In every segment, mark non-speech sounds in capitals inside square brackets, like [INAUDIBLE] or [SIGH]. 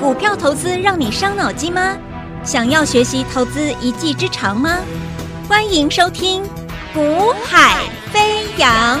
股票投资让你伤脑筋吗？想要学习投资一技之长吗？欢迎收听《股海飞扬》。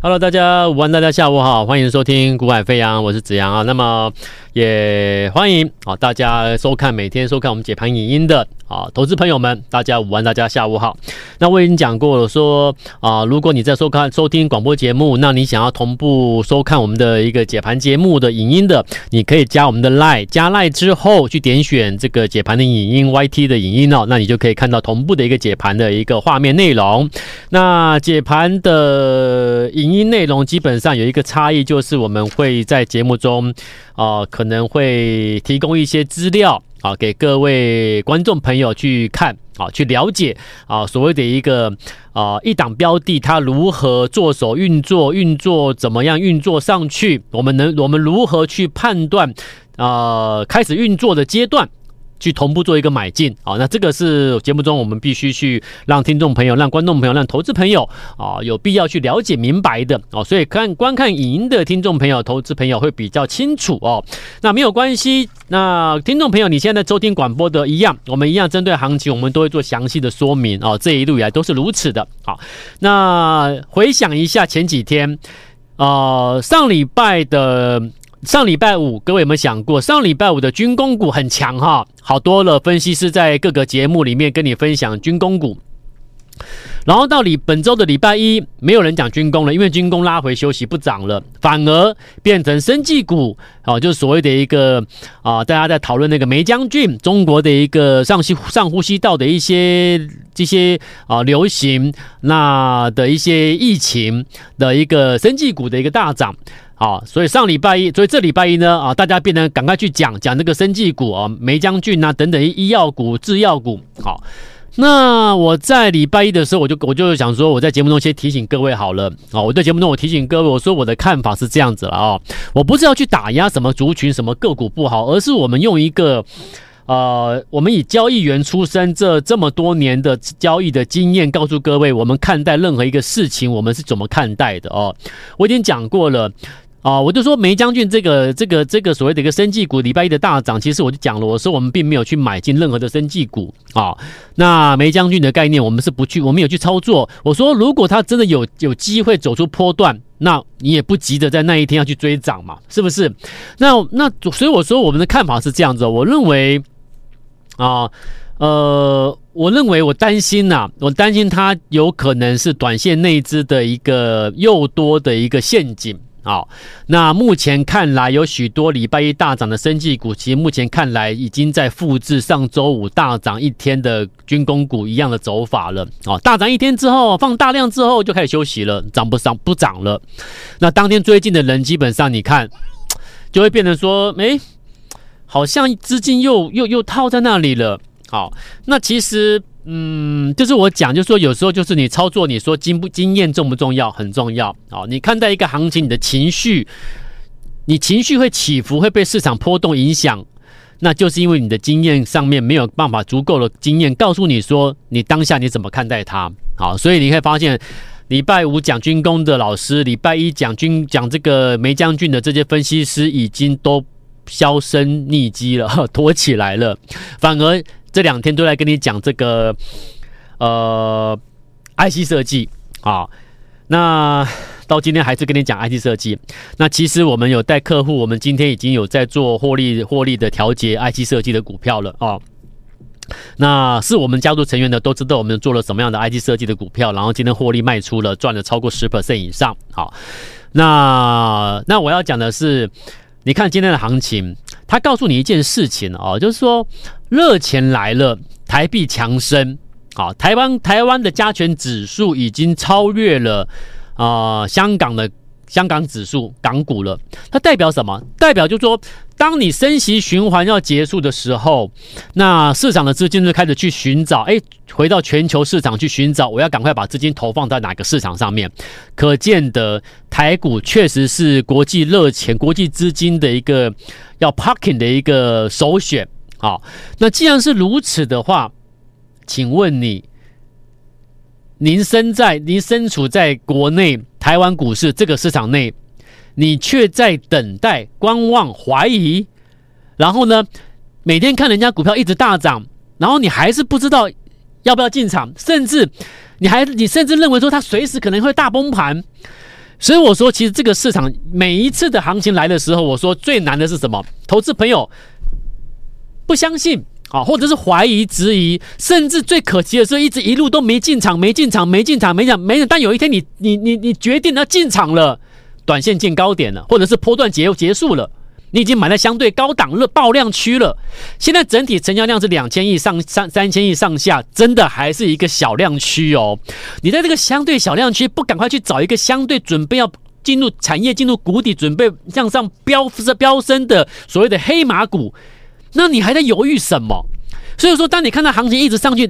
Hello，大家午安，大家下午好，欢迎收听《股海飞扬》，我是子阳啊。那么也欢迎啊大家收看每天收看我们解盘影音的。啊，投资朋友们，大家午安，大家下午好。那我已经讲过了说，啊，如果你在收看、收听广播节目，那你想要同步收看我们的一个解盘节目的影音的，你可以加我们的 Line，加 Line 之后去点选这个解盘的影音 YT 的影音哦，那你就可以看到同步的一个解盘的一个画面内容。那解盘的影音内容基本上有一个差异，就是我们会在节目中啊，可可能会提供一些资料。啊，给各位观众朋友去看啊，去了解啊，所谓的一个啊一档标的，它如何做手运作，运作怎么样运作上去，我们能我们如何去判断啊开始运作的阶段。去同步做一个买进啊，那这个是节目中我们必须去让听众朋友、让观众朋友、让投资朋友啊有必要去了解明白的哦。所以看观看影音的听众朋友、投资朋友会比较清楚哦。那没有关系，那听众朋友你现在收听广播的一样，我们一样针对行情，我们都会做详细的说明哦。这一路以来都是如此的。好，那回想一下前几天，呃，上礼拜的。上礼拜五，各位有没有想过，上礼拜五的军工股很强哈，好多了分析师在各个节目里面跟你分享军工股，然后到礼本周的礼拜一，没有人讲军工了，因为军工拉回休息不涨了，反而变成生技股，哦，就是所谓的一个啊，大家在讨论那个梅将军，中国的一个上呼上呼吸道的一些这些啊流行，那的一些疫情的一个生技股的一个大涨。啊，所以上礼拜一，所以这礼拜一呢，啊，大家变得赶快去讲讲那个生技股啊，梅将军啊等等医药股、制药股。好，那我在礼拜一的时候，我就我就想说，我在节目中先提醒各位好了。啊，我在节目中我提醒各位，我说我的看法是这样子了啊，我不是要去打压什么族群、什么个股不好，而是我们用一个。呃，我们以交易员出身，这这么多年的交易的经验，告诉各位，我们看待任何一个事情，我们是怎么看待的哦。我已经讲过了啊，我就说梅将军这个这个这个所谓的一个生技股，礼拜一的大涨，其实我就讲了，我说我们并没有去买进任何的生技股啊。那梅将军的概念，我们是不去，我们有去操作。我说，如果它真的有有机会走出波段，那你也不急着在那一天要去追涨嘛，是不是？那那所以我说，我们的看法是这样子，我认为。啊，呃，我认为我担心呐、我担心它有可能是短线内资的一个诱多的一个陷阱啊。那目前看来，有许多礼拜一大涨的生技股，其实目前看来已经在复制上周五大涨一天的军工股一样的走法了哦。大涨一天之后，放大量之后就开始休息了，涨不涨不涨了。那当天追进的人，基本上你看，就会变成说，诶。好像资金又又又套在那里了。好，那其实，嗯，就是我讲，就是说有时候就是你操作，你说经不经验重不重要？很重要。好，你看待一个行情，你的情绪，你情绪会起伏，会被市场波动影响，那就是因为你的经验上面没有办法足够的经验告诉你说，你当下你怎么看待它。好，所以你会发现，礼拜五讲军工的老师，礼拜一讲军讲这个梅将军的这些分析师已经都。销声匿迹了，躲起来了。反而这两天都来跟你讲这个呃，IC 设计啊。那到今天还是跟你讲 IC 设计。那其实我们有带客户，我们今天已经有在做获利获利的调节 IC 设计的股票了啊。那是我们家族成员的都知道我们做了什么样的 I T 设计的股票，然后今天获利卖出了，赚了超过十 percent 以上。好，那那我要讲的是。你看今天的行情，它告诉你一件事情哦，就是说热钱来了，台币强升，啊，台湾台湾的加权指数已经超越了啊、香港的香港指数港股了。它代表什么？代表就是说，当你升息循环要结束的时候，那市场的资金就开始去寻找，哎，回到全球市场去寻找，我要赶快把资金投放在哪个市场上面？可见的台股确实是国际热钱、国际资金的一个要 parking 的一个首选。好，那既然是如此的话，请问你，您身在您身处在国内台湾股市这个市场内，你却在等待、观望、怀疑，然后呢，每天看人家股票一直大涨，然后你还是不知道要不要进场，甚至你还你甚至认为说它随时可能会大崩盘。所以我说，其实这个市场每一次的行情来的时候，我说最难的是什么？投资朋友不相信啊，或者是怀疑、质疑，甚至最可惜的是，一直一路都没进场、没进场、没进场、没进、没进。但有一天你，你你你决定要进场了，短线见高点了，或者是波段结结束了。你已经买在相对高档热爆量区了，现在整体成交量是两千亿上三三千亿上下，真的还是一个小量区哦。你在这个相对小量区，不赶快去找一个相对准备要进入产业进入谷底，准备向上飙飙升的所谓的黑马股，那你还在犹豫什么？所以说，当你看到行情一直上去，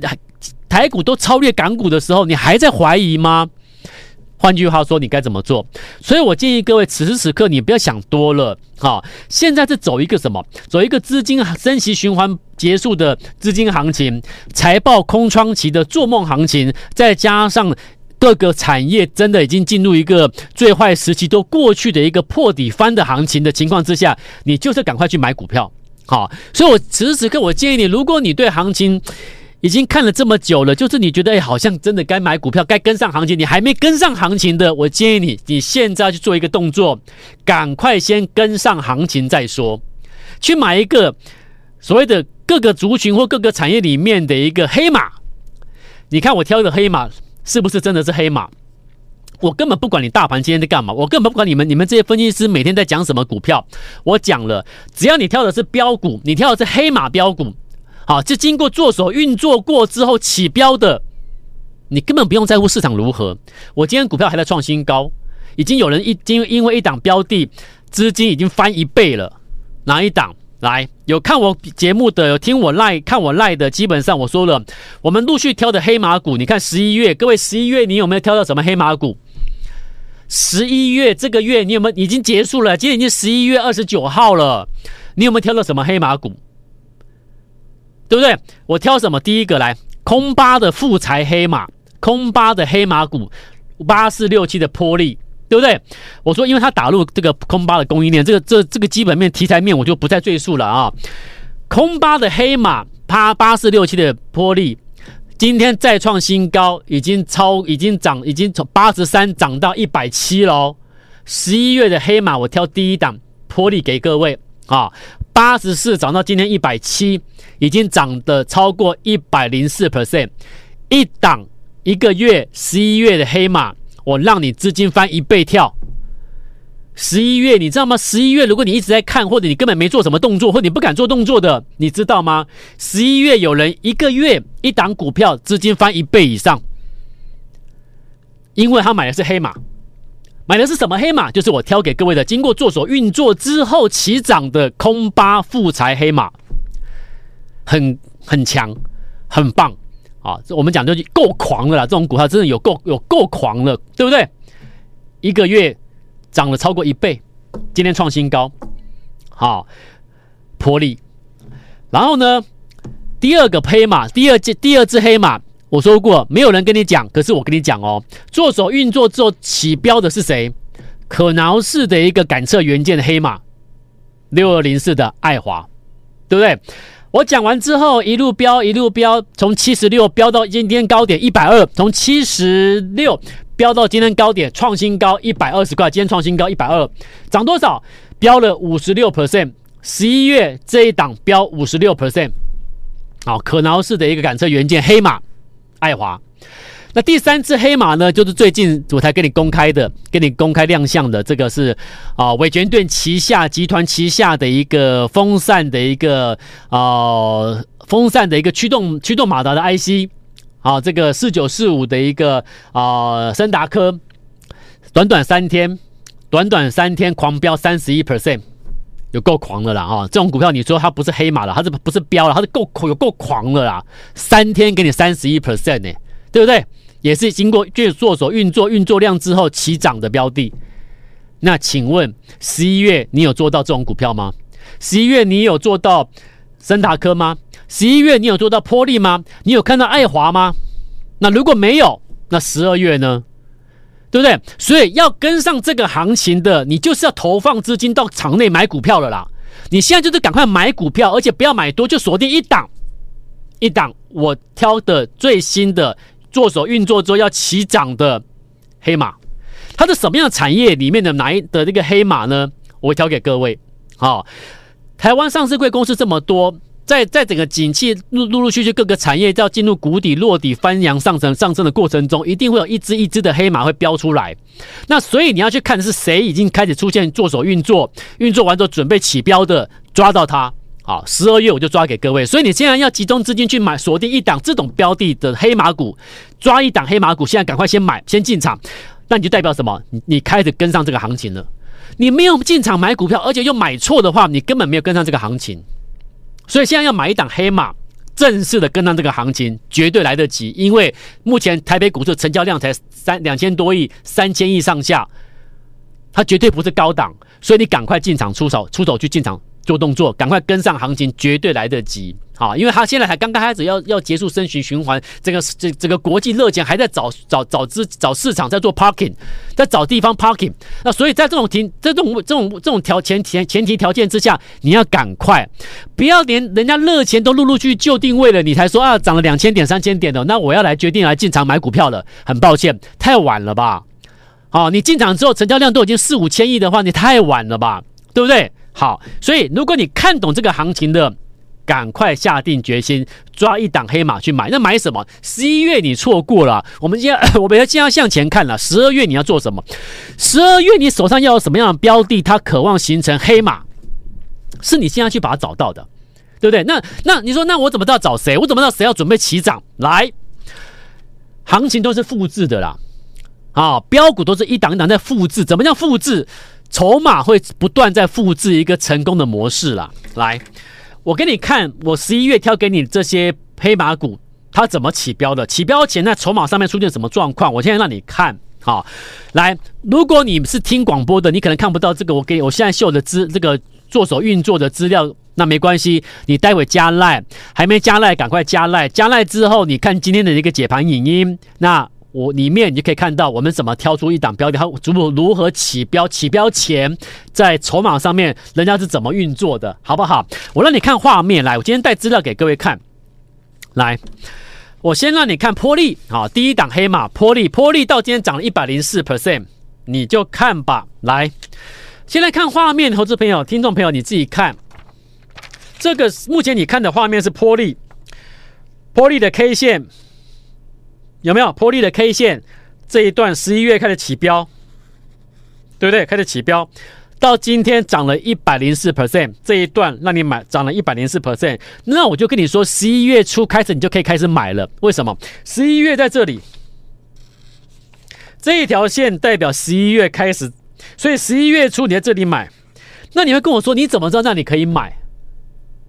台股都超越港股的时候，你还在怀疑吗？换句话说，你该怎么做？所以我建议各位，此时此刻你不要想多了。好，现在是走一个什么？走一个资金升息循环结束的资金行情，财报空窗期的做梦行情，再加上各个产业真的已经进入一个最坏时期都过去的一个破底翻的行情的情况之下，你就是赶快去买股票。好，所以我此时此刻我建议你，如果你对行情，已经看了这么久了，就是你觉得哎，好像真的该买股票，该跟上行情，你还没跟上行情的，我建议你，你现在去做一个动作，赶快先跟上行情再说，去买一个所谓的各个族群或各个产业里面的一个黑马。你看我挑的黑马是不是真的是黑马？我根本不管你大盘今天在干嘛，我根本不管你们你们这些分析师每天在讲什么股票，我讲了，只要你挑的是标股，你挑的是黑马标股。好，这经过做手运作过之后起标的，你根本不用在乎市场如何。我今天股票还在创新高，已经有人一因因为一档标的资金已经翻一倍了。哪一档？来，有看我节目的，有听我赖看我赖的，基本上我说了，我们陆续挑的黑马股。你看十一月，各位十一月你有没有挑到什么黑马股？十一月这个月你有没有已经结束了？今天已经十一月二十九号了，你有没有挑到什么黑马股？对不对？我挑什么？第一个来，空巴的富材黑马，空巴的黑马股，八四六七的波力，对不对？我说，因为它打入这个空巴的供应链，这个这这个基本面、题材面，我就不再赘述了啊。空巴的黑马，它八四六七的波力，今天再创新高，已经超，已经涨，已经从八十三涨到一百七了。十一月的黑马，我挑第一档波力给各位啊。八十四涨到今天一百七，已经涨得超过一百零四 percent。一档一个月，十一月的黑马，我让你资金翻一倍跳。十一月你知道吗？十一月如果你一直在看，或者你根本没做什么动作，或者你不敢做动作的，你知道吗？十一月有人一个月一档股票资金翻一倍以上，因为他买的是黑马。买的是什么黑马？就是我挑给各位的，经过做手运作之后起涨的空八富财黑马，很很强，很棒啊！我们讲就够狂了啦，这种股票真的有够有够狂了，对不对？一个月涨了超过一倍，今天创新高，好，波力。然后呢，第二个黑马，第二第二只黑马。我说过，没有人跟你讲，可是我跟你讲哦，做手运作之后起标的是谁？可挠式的一个感测元件的黑马，六二零四的爱华，对不对？我讲完之后，一路飙一路飙，从七十六飙到今天高点一百二，从七十六飙到今天高点创新高一百二十块，今天创新高一百二，涨多少？飙了五十六 percent，十一月这一档飙五十六 percent，好，可挠式的一个感测元件黑马。爱华，那第三只黑马呢？就是最近我才跟你公开的，跟你公开亮相的，这个是啊，伟诠顿旗下集团旗下的一个风扇的一个啊、风扇的一个驱动驱动马达的 IC，啊，这个四九四五的一个啊，森达科，短短三天，短短三天狂飙三十一 percent，有够狂的啦啊！这种股票你说它不是黑马了，它是不是飙了？它是够有够狂的啦！三天给你三十一 percent 呢，对不对？也是经过就做手运作运作量之后起涨的标的。那请问十一月你有做到这种股票吗？十一月你有做到森达科吗？十一月你有做到波利吗？你有看到爱华吗？那如果没有，那十二月呢？对不对？所以要跟上这个行情的，你就是要投放资金到场内买股票了啦。你现在就是赶快买股票，而且不要买多，就锁定一档一档，我挑的最新的做手运作之后要起涨的黑马。它是什么样的产业里面的哪一的这个黑马呢？我会挑给各位。好、台湾上市贵公司这么多。在在整个景气陆陆陆续续各个产业要进入谷底落底翻扬上升上升的过程中，一定会有一只一只的黑马会飙出来。那所以你要去看的是谁已经开始出现做手运作，运作完之后准备起标的，抓到它。好，十二月我就抓给各位。所以你现在要集中资金去买锁定一档这种标的的黑马股，抓一档黑马股，现在赶快先买先进场。那你就代表什么？你你开始跟上这个行情了。你没有进场买股票，而且又买错的话，你根本没有跟上这个行情。所以现在要买一档黑马，正式的跟上这个行情，绝对来得及。因为目前台北股市成交量才三两千多亿，三千亿上下，它绝对不是高档。所以你赶快进场出手，出手去进场做动作，赶快跟上行情，绝对来得及。啊，因为他现在才刚刚开始要要结束升息循环，这个这这个国际热钱还在找找找资找市场在做 parking，在找地方 parking。那所以在这种情这种这种这种条前前前提条件之下，你要赶快，不要连人家热钱都陆陆续续就定位了，你才说啊涨了两千点三千点的，那我要来决定来进场买股票了。很抱歉，太晚了吧？好，你进场之后成交量都已经四五千亿的话，你太晚了吧？对不对？好，所以如果你看懂这个行情的。赶快下定决心抓一档黑马去买。那买什么？十一月你错过了，我们现在 [COUGHS] 我们要现在向前看了。十二月你要做什么？十二月你手上要有什么样的标的？它渴望形成黑马，是你现在去把它找到的，对不对？那那你说，那我怎么知道找谁？我怎么知道谁要准备起涨？来，行情都是复制的啦，啊，标股都是一档一档在复制。怎么叫复制？筹码会不断在复制一个成功的模式啦。来。我给你看，我十一月挑给你这些黑马股，它怎么起标的？起标前在筹码上面出现什么状况？我现在让你看，好，来，如果你是听广播的，你可能看不到这个，我给我现在秀的资这个做手运作的资料，那没关系，你待会加赖，还没加赖，赶快加赖，加赖之后，你看今天的一个解盘影音，那。我里面你就可以看到我们怎么挑出一档标的，它如如何起标，起标前在筹码上面人家是怎么运作的，好不好？我让你看画面来，我今天带资料给各位看。来，我先让你看波利，好，第一档黑马波利，波利到今天涨了一百零四 percent，你就看吧。来，先来看画面，投资朋友、听众朋友你自己看，这个目前你看的画面是波利，波利的 K 线。有没有波丽的 K 线？这一段十一月开始起标，对不对？开始起标，到今天涨了一百零四 percent。这一段让你买，涨了一百零四 percent。那我就跟你说，十一月初开始你就可以开始买了。为什么？十一月在这里，这一条线代表十一月开始，所以十一月初你在这里买。那你会跟我说，你怎么知道那里可以买？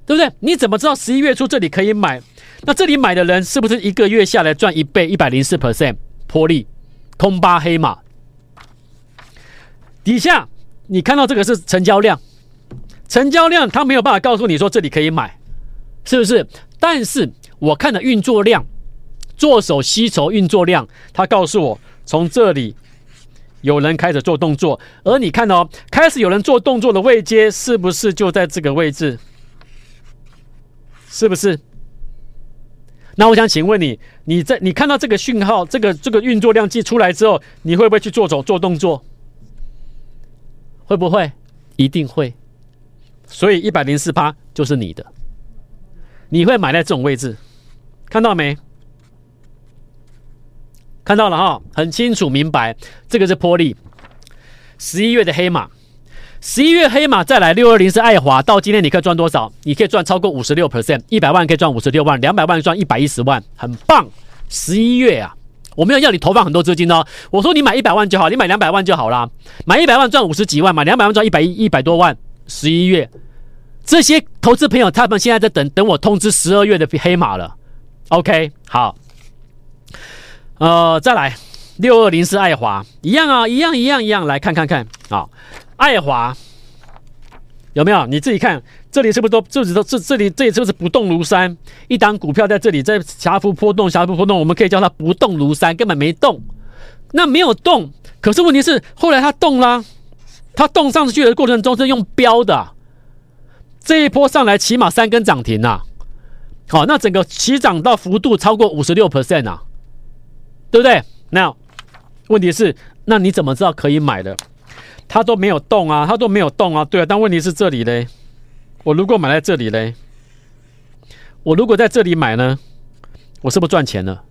对不对？你怎么知道十一月初这里可以买？那这里买的人是不是一个月下来赚一倍，一百零四 percent？波丽空巴黑马底下你看到这个是成交量，成交量它没有办法告诉你说这里可以买，是不是？但是我看的运作量，做手吸筹运作量，它告诉我从这里有人开始做动作，而你看哦，开始有人做动作的位阶是不是就在这个位置？是不是？那我想请问你，你在你看到这个讯号，这个这个运作量计出来之后，你会不会去做走做动作？会不会？一定会。所以一百零四趴就是你的，你会买在这种位置，看到没？看到了哈，很清楚明白，这个是波丽，十一月的黑马。十一月黑马再来六二零是爱华，到今天你可以赚多少？你可以赚超过五十六 percent，一百万可以赚五十六万，两百万赚一百一十万，很棒。十一月啊，我没有要你投放很多资金哦，我说你买一百万就好，你买两百万就好啦。买一百万赚五十几万，买两百万赚一百一一百多万。十一月，这些投资朋友他们现在在等等我通知十二月的黑马了。OK，好，呃，再来六二零是爱华，一样啊，一样一样一样，来看看看啊。爱华有没有？你自己看，这里是不是都这里都这这里这里是不是不动如山？一档股票在这里在狭幅波动，狭幅波动，我们可以叫它不动如山，根本没动。那没有动，可是问题是后来它动啦，它动上去的过程中是用标的，这一波上来起码三根涨停呐，好，那整个起涨到幅度超过五十六 percent 啊，对不对？那问题是，那你怎么知道可以买的？它都没有动啊，它都没有动啊，对啊，但问题是这里嘞，我如果买在这里嘞，我如果在这里买呢，我是不是赚钱了？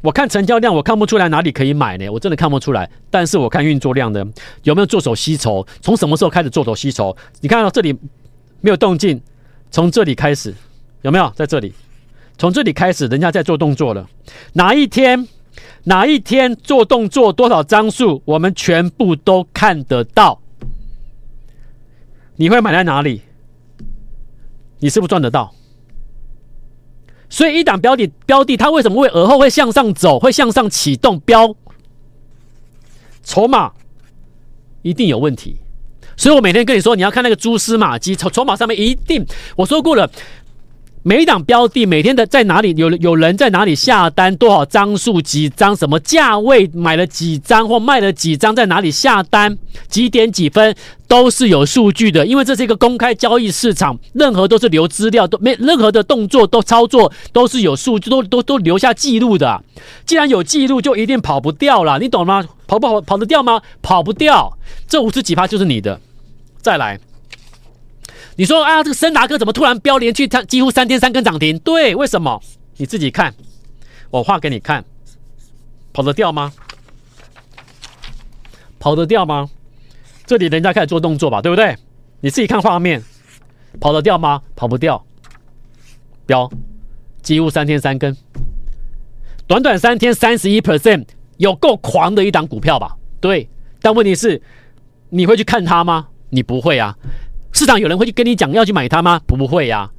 我看成交量，我看不出来哪里可以买呢？我真的看不出来。但是我看运作量呢，有没有做手吸筹？从什么时候开始做手吸筹？你看到这里没有动静，从这里开始有没有？在这里，从这里开始，人家在做动作了。哪一天？哪一天做动作？多少张数？我们全部都看得到。你会买在哪里？你是不是赚得到？所以一档标的标的，它为什么会而后会向上走，会向上启动标？筹码一定有问题。所以我每天跟你说，你要看那个蛛丝马迹，筹筹码上面一定我说过了。每一档标的每天的在哪里有有人在哪里下单，多少张数几张，什么价位买了几张或卖了几张，在哪里下单，几点几分都是有数据的，因为这是一个公开交易市场，任何都是留资料，都没任何的动作都操作都是有数据，都都都留下记录的。既然有记录，就一定跑不掉了，你懂吗？跑不跑跑得掉吗？跑不掉，这五十几趴就是你的。再来。你说啊，这个森达哥怎么突然飙连续它几乎三天三根涨停？对，为什么？你自己看，我画给你看，跑得掉吗？跑得掉吗？这里人家开始做动作吧，对不对？你自己看画面，跑得掉吗？跑不掉，飙几乎三天三根，短短三天三十一 percent，有够狂的一档股票吧？对，但问题是，你会去看它吗？你不会啊。市场有人会去跟你讲要去买它吗？不会呀，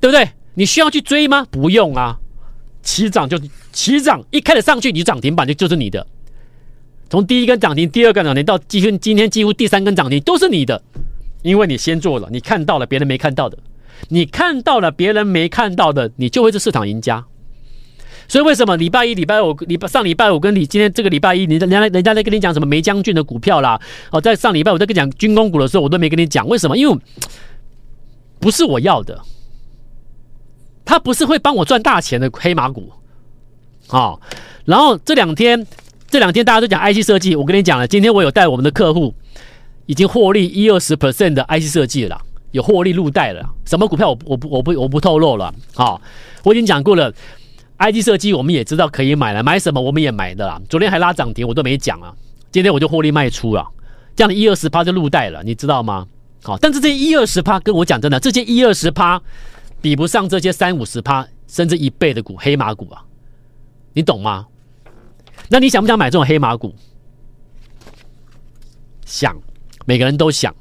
对不对？你需要去追吗？不用啊，起涨就起涨，一开始上去你涨停板就就是你的。从第一根涨停、第二根涨停到今天今天几乎第三根涨停都是你的，因为你先做了，你看到了别人没看到的，你看到了别人没看到的，你就会是市场赢家。所以为什么礼拜一、礼拜五、礼拜上礼拜五跟你今天这个礼拜一，你人家人家在跟你讲什么梅将军的股票啦？哦，在上礼拜我在跟你讲军工股的时候，我都没跟你讲为什么？因为不是我要的，他不是会帮我赚大钱的黑马股啊、哦。然后这两天这两天大家都讲 IC 设计，我跟你讲了，今天我有带我们的客户已经获利一二十 percent 的 IC 设计了，有获利入袋了。什么股票我我不我不我不透露了啊、哦，我已经讲过了。IG 设计我们也知道可以买了，买什么我们也买的啦。昨天还拉涨停，我都没讲啊。今天我就获利卖出了，这样的一二十趴就入袋了，你知道吗？好，但是这一二十趴跟我讲真的，这些一二十趴比不上这些三五十趴甚至一倍的股黑马股啊，你懂吗？那你想不想买这种黑马股？想，每个人都想。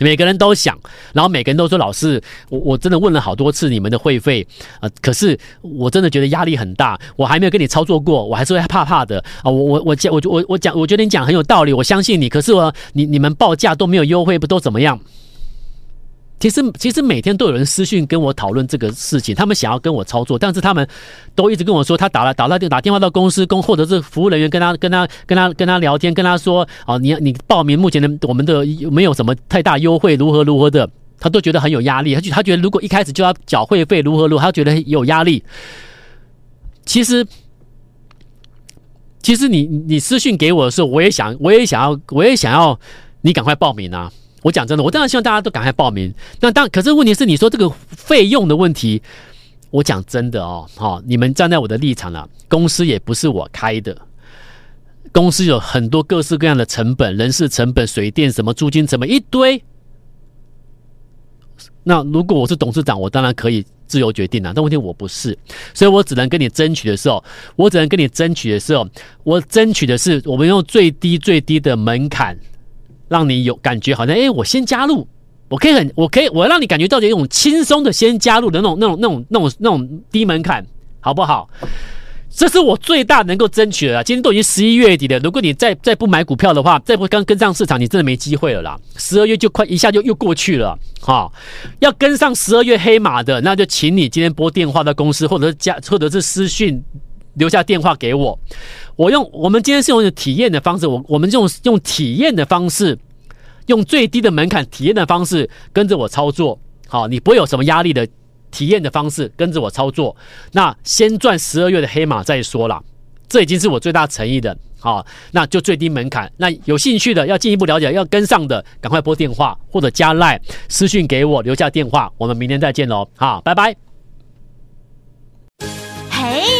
每个人都想，然后每个人都说：“老师，我我真的问了好多次你们的会费啊，呃，可是我真的觉得压力很大，我还没有跟你操作过，我还是会怕怕的啊！我我我讲我我我讲，我觉得你讲很有道理，我相信你。可是我你你们报价都没有优惠，不都怎么样？”其实，其实每天都有人私讯跟我讨论这个事情，他们想要跟我操作，但是他们都一直跟我说，他打了打了电打电话到公司，公或者是服务人员跟他跟他跟他跟他聊天，跟他说，哦，你你报名目前的我们的没有什么太大优惠，如何如何的，他都觉得很有压力，他觉他觉得如果一开始就要缴会费，如何如何，他觉得有压力。其实，其实你你私信给我的时候，我也想我也想要我也想要你赶快报名啊。我讲真的，我当然希望大家都赶快报名。那当可是问题是，你说这个费用的问题，我讲真的哦，好，你们站在我的立场了，公司也不是我开的，公司有很多各式各样的成本，人事成本、水电什么、租金成本一堆。那如果我是董事长，我当然可以自由决定了。但问题我不是，所以我只能跟你争取的时候，我只能跟你争取的时候，我争取的是我们用最低最低的门槛。让你有感觉，好像哎，我先加入，我可以很，我可以，我让你感觉到这种轻松的先加入的那种、那种、那种、那种、那种低门槛，好不好？这是我最大能够争取的啦。今天都已经十一月底了，如果你再再不买股票的话，再不刚跟上市场，你真的没机会了啦。十二月就快一下就又过去了，哈，要跟上十二月黑马的，那就请你今天拨电话到公司，或者是加，或者是私讯留下电话给我。我用我们今天是用体验的方式，我我们用用体验的方式，用最低的门槛体验的方式跟着我操作。好，你不会有什么压力的体验的方式跟着我操作。那先赚十二月的黑马再说啦，这已经是我最大诚意的。好，那就最低门槛。那有兴趣的要进一步了解要跟上的，赶快拨电话或者加赖私讯给我，留下电话。我们明天再见喽，好，拜拜。嘿，